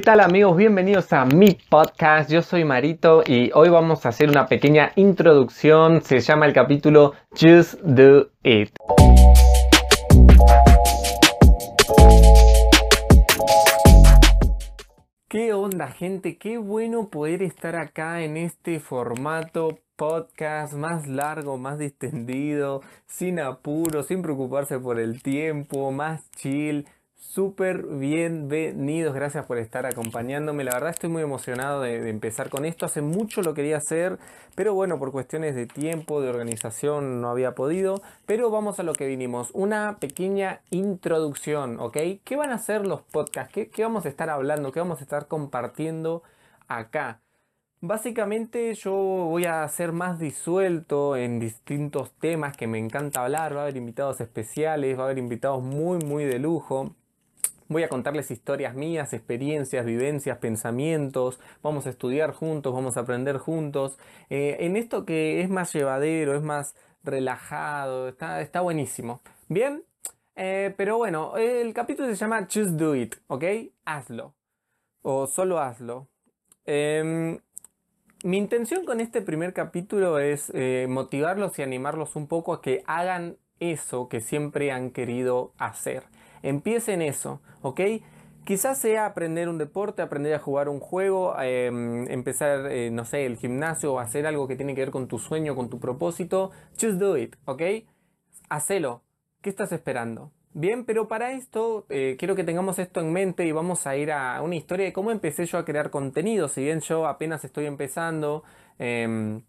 ¿Qué tal amigos? Bienvenidos a mi podcast. Yo soy Marito y hoy vamos a hacer una pequeña introducción. Se llama el capítulo Just Do It. ¿Qué onda gente? Qué bueno poder estar acá en este formato podcast más largo, más distendido, sin apuro, sin preocuparse por el tiempo, más chill súper bienvenidos, gracias por estar acompañándome. La verdad estoy muy emocionado de, empezar con esto. Hace mucho lo quería hacer, pero bueno, por cuestiones de tiempo, de organización, no había podido. Pero vamos a lo que vinimos. Una pequeña introducción, ¿ok? ¿Qué van a ser los podcasts? ¿Qué, qué vamos a estar hablando? ¿Qué vamos a estar compartiendo acá? Básicamente yo voy a ser más disuelto en distintos temas que me encanta hablar, va a haber invitados especiales, va a haber invitados muy muy de lujo. Voy a contarles historias mías, experiencias, vivencias, pensamientos. Vamos a estudiar juntos, vamos a aprender juntos. Eh, en esto que es más llevadero, es más relajado, está, está buenísimo. Bien, eh, pero bueno, el capítulo se llama Just Do It, ¿ok? Hazlo. O solo hazlo. Em, mi intención con este primer capítulo es eh, motivarlos y animarlos un poco a que hagan eso que siempre han querido hacer. Empiecen eso, ¿ok? Quizás sea aprender un deporte, aprender a jugar un juego, em, empezar, eh, no sé, el gimnasio o hacer algo que tiene que ver con tu sueño, con tu propósito. Just do it, ¿ok? Hacelo. ¿Qué estás esperando? Bien, pero para esto eh, quiero que tengamos esto en mente y vamos a ir a una historia de cómo empecé yo a crear contenido. Si bien yo apenas estoy empezando, em,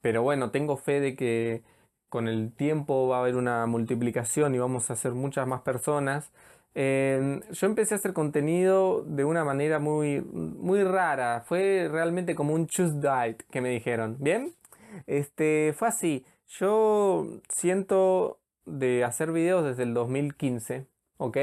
pero bueno, tengo fe de que con el tiempo va a haber una multiplicación y vamos a ser muchas más personas. Yo empecé a hacer contenido de una manera muy, muy rara. Fue realmente como un choose diet que me dijeron. ¿Bien? Este, fue así. Yo siento de hacer videos desde el 2015, ¿ok?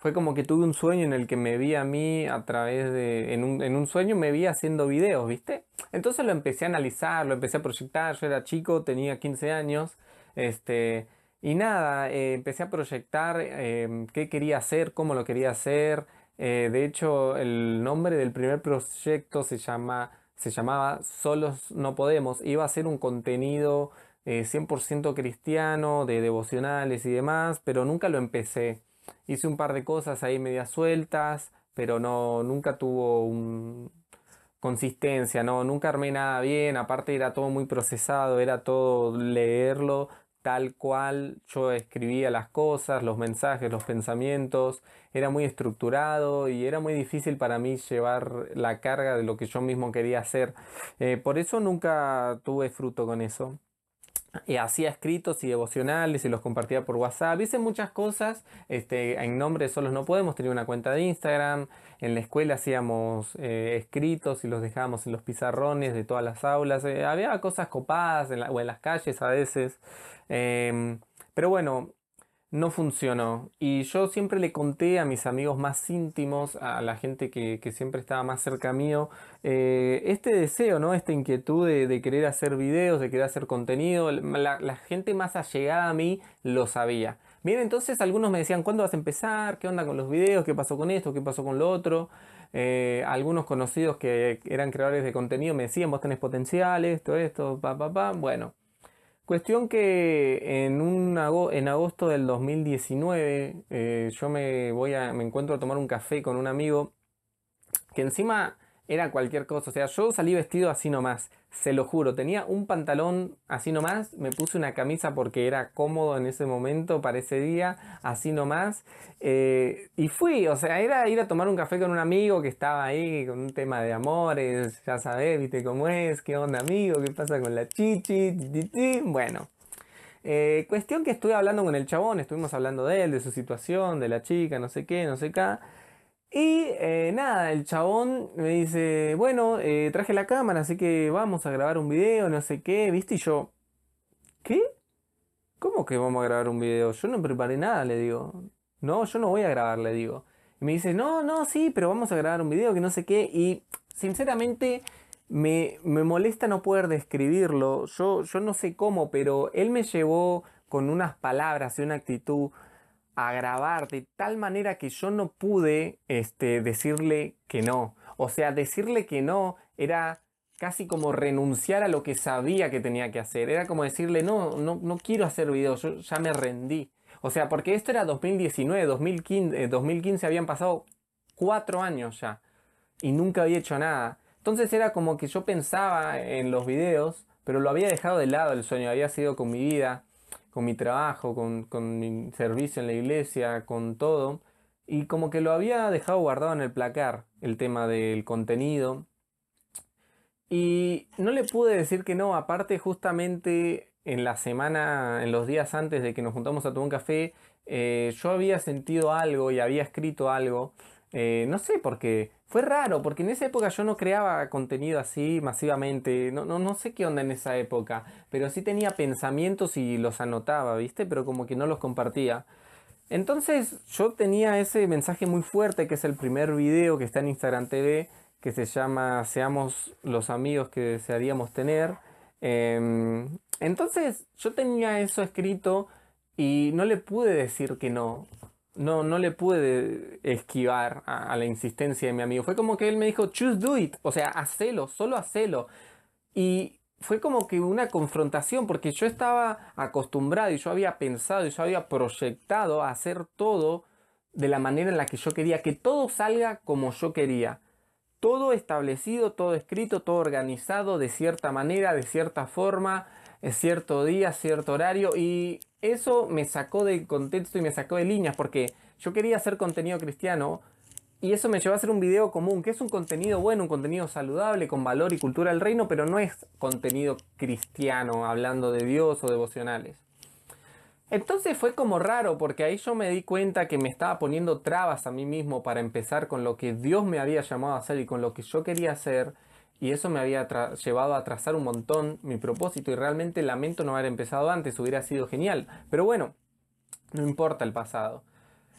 Fue como que tuve un sueño en el que me vi a mí a través de... En un, en un sueño me vi haciendo videos, ¿viste? Entonces lo empecé a analizar, lo empecé a proyectar. Yo era chico, tenía 15 años. Este, y nada, eh, empecé a proyectar em, qué quería hacer, cómo lo quería hacer. Eh, de hecho, el nombre del primer proyecto se, llama, se llamaba Solos No Podemos. Iba a ser un contenido 100% eh, cristiano, de devocionales y demás, pero nunca lo empecé. Hice un par de cosas ahí medias sueltas, pero no, nunca tuvo consistencia, no, nunca armé nada bien, aparte era todo muy procesado, era todo leerlo tal cual yo escribía las cosas, los mensajes, los pensamientos, era muy estructurado y era muy difícil para mí llevar la carga de lo que yo mismo quería hacer. Eh, por eso nunca tuve fruto con eso y hacía escritos y devocionales y los compartía por WhatsApp. Hice muchas cosas este, en nombre de Solos No Podemos. Tenía una cuenta de Instagram. En la escuela hacíamos eh, escritos y los dejábamos en los pizarrones de todas las aulas. Eh, había cosas copadas en o en las calles a veces. Em, pero bueno, no funcionó. Y yo siempre le conté a mis amigos más íntimos, a la gente que, siempre estaba más cerca mío, eh, este deseo, ¿no? Esta inquietud de, querer hacer videos, de querer hacer contenido. La, gente más allegada a mí lo sabía. Bien, entonces algunos me decían, ¿cuándo vas a empezar? ¿Qué onda con los videos? ¿Qué pasó con esto? ¿Qué pasó con lo otro? Eh, algunos conocidos que eran creadores de contenido me decían, vos tenés potenciales, todo esto, pa, pa, pa. Bueno, Cuestión que en, un en agosto del 2019 eh, yo me voy a, me encuentro a tomar un café con un amigo que encima era cualquier cosa. O sea, yo salí vestido así nomás, se lo juro. Tenía un pantalón así nomás, me puse una camisa porque era cómodo en ese momento, para ese día, así nomás. Eh, y fui, o sea, era ir a tomar un café con un amigo que estaba ahí con un tema de amores, ya sabes, viste cómo es, qué onda amigo, qué pasa con la chichi, bueno. Eh, cuestión que estuve hablando con el chabón, estuvimos hablando de él, de su situación, de la chica, no sé qué, no sé qué. Y eh, nada, el chabón me dice, bueno, eh, traje la cámara, así que vamos a grabar un video, no sé qué, ¿viste? Y yo, ¿qué? ¿Cómo que vamos a grabar un video? Yo no preparé nada, le digo. No, yo no voy a grabar, le digo. Y me dice, no, no, sí, pero vamos a grabar un video, que no sé qué. Y sinceramente me, me molesta no poder describirlo. Yo, yo no sé cómo, pero él me llevó con unas palabras y una actitud a grabar de tal manera que yo no pude este, decirle que no. O sea, decirle que no era casi como renunciar a lo que sabía que tenía que hacer. Era como decirle, no, no, no quiero hacer videos, yo ya me rendí. O sea, porque esto era 2019, 2015, 2015 habían pasado cuatro años ya y nunca había hecho nada. Entonces era como que yo pensaba en los videos, pero lo había dejado de lado el sueño, había sido con mi vida, con mi trabajo, con, con mi servicio en la iglesia, con todo. Y como que lo había dejado guardado en el placar, el tema del contenido. Y no le pude decir que no, aparte justamente en la semana, en los días antes de que nos juntamos a tomar un café, eh, yo había sentido algo y había escrito algo. Eh, no sé por qué. Fue raro, porque en esa época yo no creaba contenido así masivamente. No, no, no sé qué onda en esa época. Pero sí tenía pensamientos y los anotaba, ¿viste? Pero como que no los compartía. Entonces yo tenía ese mensaje muy fuerte, que es el primer video que está en Instagram TV que se llama Seamos los amigos que desearíamos tener. Em, entonces yo tenía eso escrito y no le pude decir que no. No, no le pude esquivar a, la insistencia de mi amigo. Fue como que él me dijo, choose do it. O sea, hacelo, solo hacelo. Y fue como que una confrontación porque yo estaba acostumbrado y yo había pensado y yo había proyectado a hacer todo de la manera en la que yo quería, que todo salga como yo quería todo establecido, todo escrito, todo organizado de cierta manera, de cierta forma, en cierto día, cierto horario. Y eso me sacó de contexto y me sacó de líneas porque yo quería hacer contenido cristiano y eso me llevó a hacer un video común, que es un contenido bueno, un contenido saludable, con valor y cultura del reino, pero no es contenido cristiano, hablando de Dios o devocionales. Entonces fue como raro porque ahí yo me di cuenta que me estaba poniendo trabas a mí mismo para empezar con lo que Dios me había llamado a hacer y con lo que yo quería hacer y eso me había llevado a trazar un montón mi propósito y realmente lamento no haber empezado antes, hubiera sido genial. Pero bueno, no importa el pasado.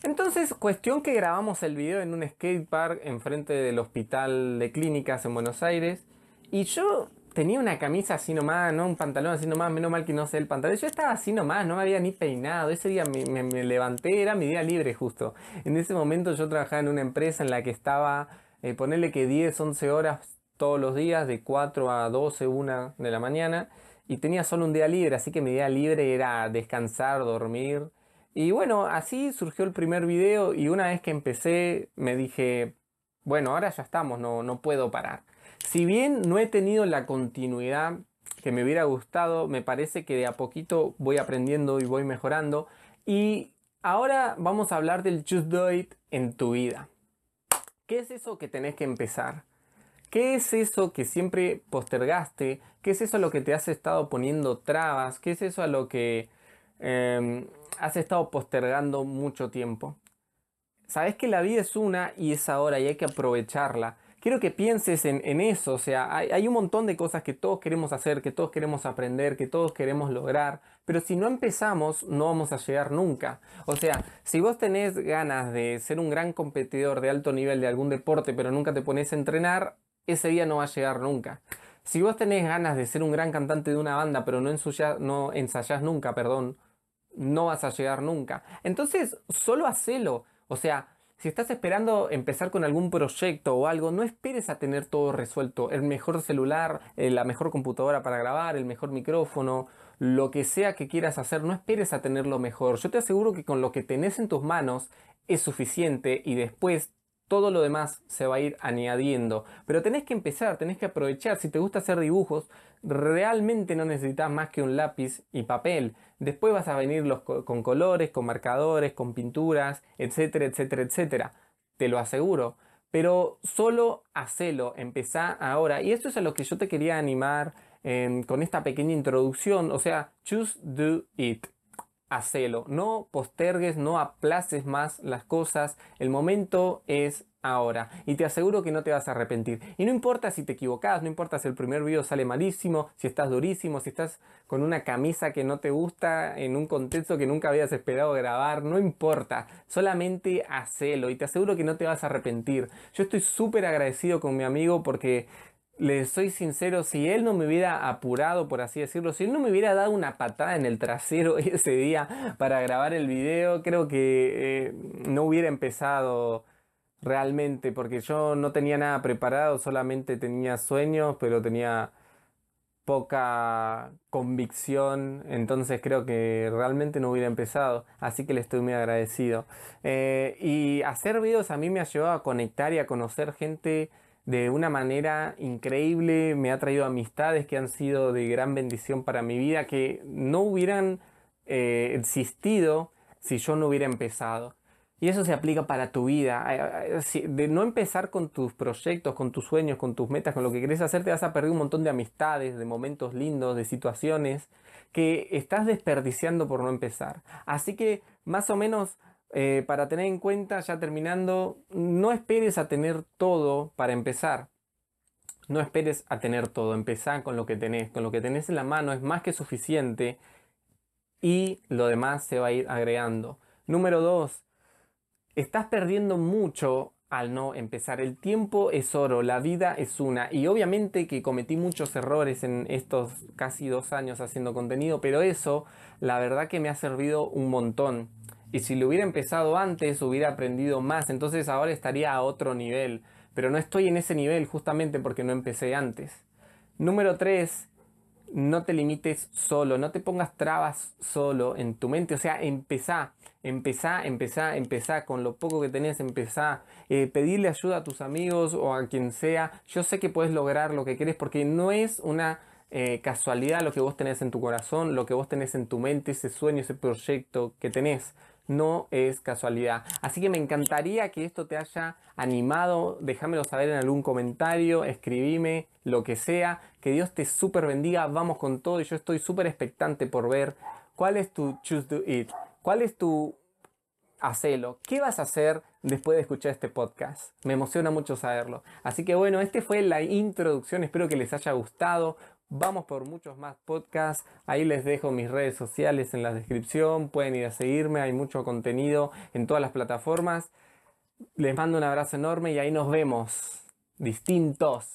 Entonces, cuestión que grabamos el video en un skatepark enfrente del hospital de clínicas en Buenos Aires y yo tenía una camisa así nomás, ¿no? Un pantalón así nomás, menos mal que no sé el pantalón. Yo estaba así nomás, no me había ni peinado. Ese día me, levanté, era mi día libre justo. En ese momento yo trabajaba en una empresa en la que estaba, eh, ponerle que 10, 11 horas todos los días, de 4 a 12, 1 de la mañana. Y tenía solo un día libre, así que mi día libre era descansar, dormir. Y bueno, así surgió el primer video y una vez que empecé me dije, bueno, ahora ya estamos, no, no puedo parar. Si bien no he tenido la continuidad que me hubiera gustado, me parece que de a poquito voy aprendiendo y voy mejorando. Y ahora vamos a hablar del Just Do It en tu vida. ¿Qué es eso que tenés que empezar? ¿Qué es eso que siempre postergaste? ¿Qué es eso a lo que te has estado poniendo trabas? ¿Qué es eso a lo que em, has estado postergando mucho tiempo? Sabes que la vida es una y es ahora y hay que aprovecharla quiero que pienses en, eso. O sea, hay, un montón de cosas que todos queremos hacer, que todos queremos aprender, que todos queremos lograr. Pero si no empezamos, no vamos a llegar nunca. O sea, si vos tenés ganas de ser un gran competidor de alto nivel de algún deporte, pero nunca te pones a entrenar, ese día no va a llegar nunca. Si vos tenés ganas de ser un gran cantante de una banda, pero no, no ensayás nunca, perdón, no vas a llegar nunca. Entonces, solo hacelo. O sea, si estás esperando empezar con algún proyecto o algo, no esperes a tener todo resuelto. El mejor celular, eh, la mejor computadora para grabar, el mejor micrófono, lo que sea que quieras hacer, no esperes a tenerlo mejor. Yo te aseguro que con lo que tenés en tus manos es suficiente y después todo lo demás se va a ir añadiendo. Pero tenés que empezar, tenés que aprovechar. Si te gusta hacer dibujos, realmente no necesitas más que un lápiz y papel. Después vas a venir con colores, con marcadores, con pinturas, etcétera, etcétera, etcétera. Te lo aseguro. Pero solo hacelo, empezá ahora. Y esto es a lo que yo te quería animar em, con esta pequeña introducción. O sea, choose, do it hacelo. No postergues, no aplaces más las cosas. El momento es ahora. Y te aseguro que no te vas a arrepentir. Y no importa si te equivocas, no importa si el primer video sale malísimo, si estás durísimo, si estás con una camisa que no te gusta, en un contexto que nunca habías esperado grabar, no importa. Solamente hacelo y te aseguro que no te vas a arrepentir. Yo estoy súper agradecido con mi amigo porque les soy sincero, si él no me hubiera apurado, por así decirlo, si él no me hubiera dado una patada en el trasero ese día para grabar el video, creo que eh, no hubiera empezado realmente, porque yo no tenía nada preparado, solamente tenía sueños, pero tenía poca convicción, entonces creo que realmente no hubiera empezado, así que le estoy muy agradecido. Eh, y hacer videos a mí me ha llevado a conectar y a conocer gente de una manera increíble, me ha traído amistades que han sido de gran bendición para mi vida, que no hubieran eh, existido si yo no hubiera empezado. Y eso se aplica para tu vida. De no empezar con tus proyectos, con tus sueños, con tus metas, con lo que querés hacer, te vas a perder un montón de amistades, de momentos lindos, de situaciones que estás desperdiciando por no empezar. Así que más o menos eh, para tener en cuenta, ya terminando, no esperes a tener todo para empezar. No esperes a tener todo, empezá con lo que tenés. Con lo que tenés en la mano es más que suficiente y lo demás se va a ir agregando. Número dos, estás perdiendo mucho al no empezar. El tiempo es oro, la vida es una. Y obviamente que cometí muchos errores en estos casi dos años haciendo contenido, pero eso la verdad que me ha servido un montón. Y si lo hubiera empezado antes, hubiera aprendido más. Entonces ahora estaría a otro nivel. Pero no estoy en ese nivel justamente porque no empecé antes. Número 3 no te limites solo, no te pongas trabas solo en tu mente, o sea, empezá, empezá, empezá, empezá, con lo poco que tenés, empezá, eh, pedirle ayuda a tus amigos o a quien sea, yo sé que puedes lograr lo que querés porque no es una eh, casualidad lo que vos tenés en tu corazón, lo que vos tenés en tu mente, ese sueño, ese proyecto que tenés no es casualidad. Así que me encantaría que esto te haya animado. Déjamelo saber en algún comentario, escribime, lo que sea. Que Dios te súper bendiga. Vamos con todo y yo estoy súper expectante por ver cuál es tu choose to eat. ¿Cuál es tu hacelo? ¿Qué vas a hacer después de escuchar este podcast? Me emociona mucho saberlo. Así que bueno, este fue la introducción. Espero que les haya gustado. Vamos por muchos más podcasts. Ahí les dejo mis redes sociales en la descripción. Pueden ir a seguirme. Hay mucho contenido en todas las plataformas. Les mando un abrazo enorme y ahí nos vemos. Distintos.